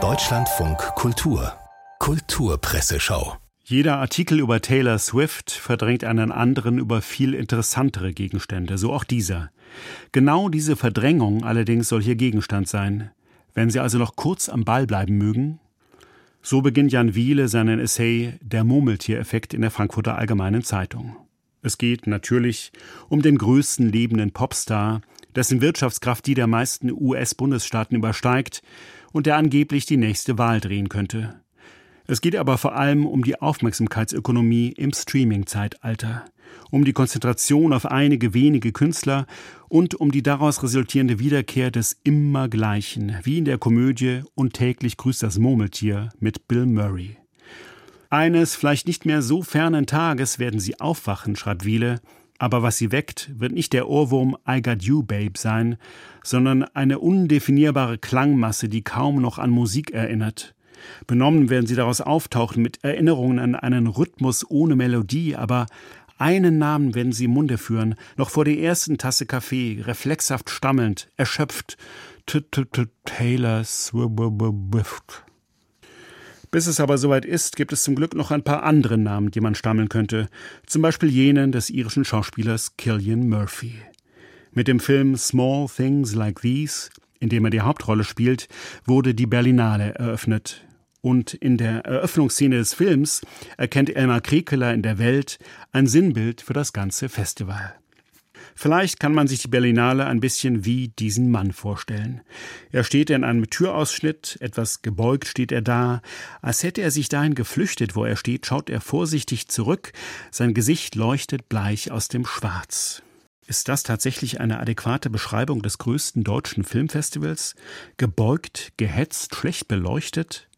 Deutschlandfunk Kultur Kulturpresseschau jeder Artikel über Taylor Swift verdrängt einen anderen über viel interessantere Gegenstände, so auch dieser. Genau diese Verdrängung allerdings soll hier Gegenstand sein. Wenn Sie also noch kurz am Ball bleiben mögen. So beginnt Jan Wiele seinen Essay Der Murmeltiereffekt in der Frankfurter Allgemeinen Zeitung. Es geht natürlich um den größten lebenden Popstar, dessen Wirtschaftskraft die der meisten US-Bundesstaaten übersteigt und der angeblich die nächste Wahl drehen könnte. Es geht aber vor allem um die Aufmerksamkeitsökonomie im Streaming-Zeitalter, um die Konzentration auf einige wenige Künstler und um die daraus resultierende Wiederkehr des Immergleichen, wie in der Komödie Und täglich grüßt das Murmeltier mit Bill Murray. Eines vielleicht nicht mehr so fernen Tages werden sie aufwachen, schreibt Wiele, aber was sie weckt, wird nicht der Ohrwurm I Got You Babe sein, sondern eine undefinierbare Klangmasse, die kaum noch an Musik erinnert. Benommen werden sie daraus auftauchen mit Erinnerungen an einen Rhythmus ohne Melodie, aber einen Namen werden sie im Munde führen, noch vor der ersten Tasse Kaffee, reflexhaft stammelnd, erschöpft. Taylor Swift. Bis es aber soweit ist, gibt es zum Glück noch ein paar andere Namen, die man stammeln könnte. Zum Beispiel jenen des irischen Schauspielers Killian Murphy. Mit dem Film Small Things Like These, in dem er die Hauptrolle spielt, wurde die Berlinale eröffnet. Und in der Eröffnungsszene des Films erkennt Elmar Krekeler in der Welt ein Sinnbild für das ganze Festival. Vielleicht kann man sich die Berlinale ein bisschen wie diesen Mann vorstellen. Er steht in einem Türausschnitt, etwas gebeugt steht er da. Als hätte er sich dahin geflüchtet, wo er steht, schaut er vorsichtig zurück. Sein Gesicht leuchtet bleich aus dem Schwarz. Ist das tatsächlich eine adäquate Beschreibung des größten deutschen Filmfestivals? Gebeugt, gehetzt, schlecht beleuchtet?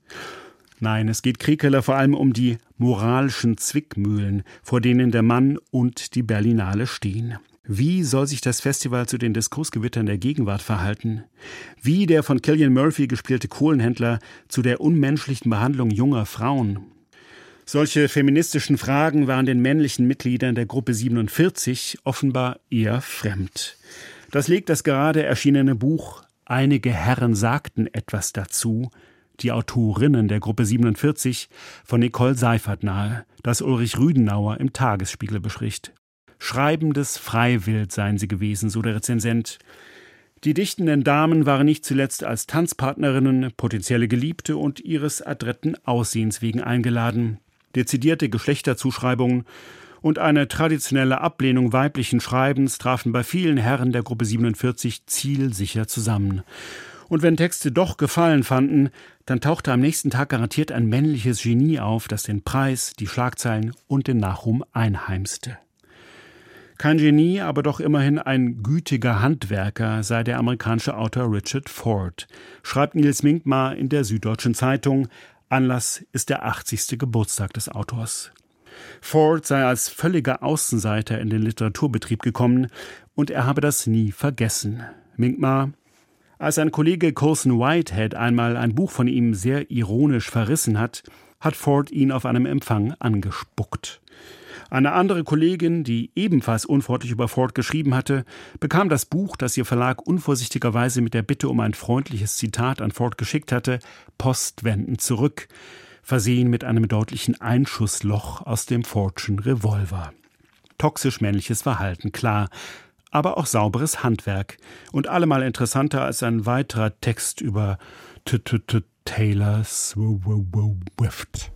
Nein, es geht Kriekeler vor allem um die moralischen Zwickmühlen, vor denen der Mann und die Berlinale stehen. Wie soll sich das Festival zu den Diskursgewittern der Gegenwart verhalten? Wie der von Killian Murphy gespielte Kohlenhändler zu der unmenschlichen Behandlung junger Frauen? Solche feministischen Fragen waren den männlichen Mitgliedern der Gruppe 47 offenbar eher fremd. Das legt das gerade erschienene Buch Einige Herren sagten etwas dazu die Autorinnen der Gruppe 47 von Nicole Seifert nahe, das Ulrich Rüdenauer im Tagesspiegel bespricht. Schreibendes Freiwild seien sie gewesen, so der Rezensent. Die dichtenden Damen waren nicht zuletzt als Tanzpartnerinnen, potenzielle Geliebte und ihres adretten Aussehens wegen eingeladen. Dezidierte Geschlechterzuschreibungen und eine traditionelle Ablehnung weiblichen Schreibens trafen bei vielen Herren der Gruppe 47 zielsicher zusammen. Und wenn Texte doch Gefallen fanden, dann tauchte am nächsten Tag garantiert ein männliches Genie auf, das den Preis, die Schlagzeilen und den Nachruhm einheimste. Kein Genie, aber doch immerhin ein gütiger Handwerker sei der amerikanische Autor Richard Ford, schreibt Nils Minkmar in der Süddeutschen Zeitung. Anlass ist der 80. Geburtstag des Autors. Ford sei als völliger Außenseiter in den Literaturbetrieb gekommen und er habe das nie vergessen. Minkmar als ein Kollege Colson Whitehead einmal ein Buch von ihm sehr ironisch verrissen hat, hat Ford ihn auf einem Empfang angespuckt. Eine andere Kollegin, die ebenfalls unfreundlich über Ford geschrieben hatte, bekam das Buch, das ihr Verlag unvorsichtigerweise mit der Bitte um ein freundliches Zitat an Ford geschickt hatte, postwendend zurück, versehen mit einem deutlichen Einschussloch aus dem Fordschen Revolver. Toxisch männliches Verhalten, klar, aber auch sauberes Handwerk und allemal interessanter als ein weiterer Text über Taylor Swift.